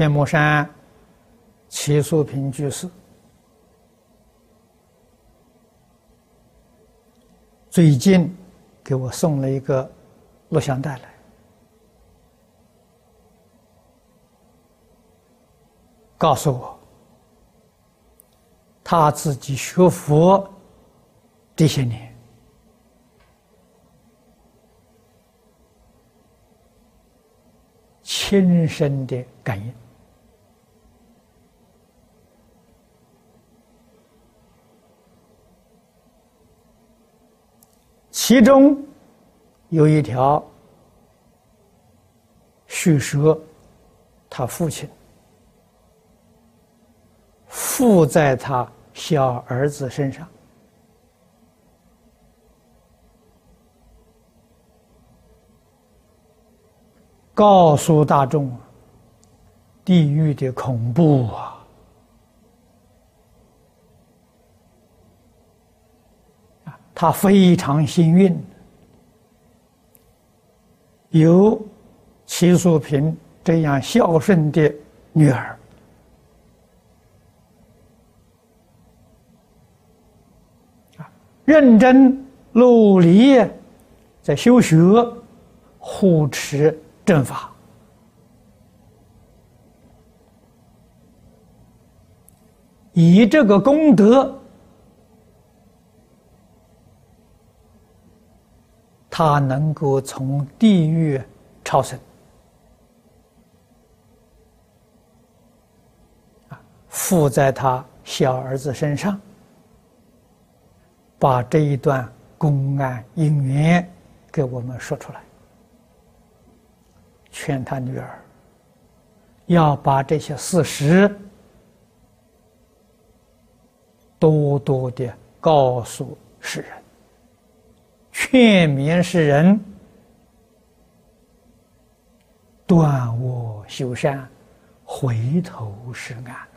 天目山齐素平居士最近给我送了一个录像带来，告诉我他自己学佛这些年。亲身的感应，其中有一条叙说他父亲附在他小儿子身上。告诉大众，地狱的恐怖啊！他非常幸运，有齐素萍这样孝顺的女儿，认真努力在修学护持。正法，以这个功德，他能够从地狱超生，啊，附在他小儿子身上，把这一段公案因缘给我们说出来。劝他女儿要把这些事实多多的告诉世人，劝勉世人断恶修善，回头是岸。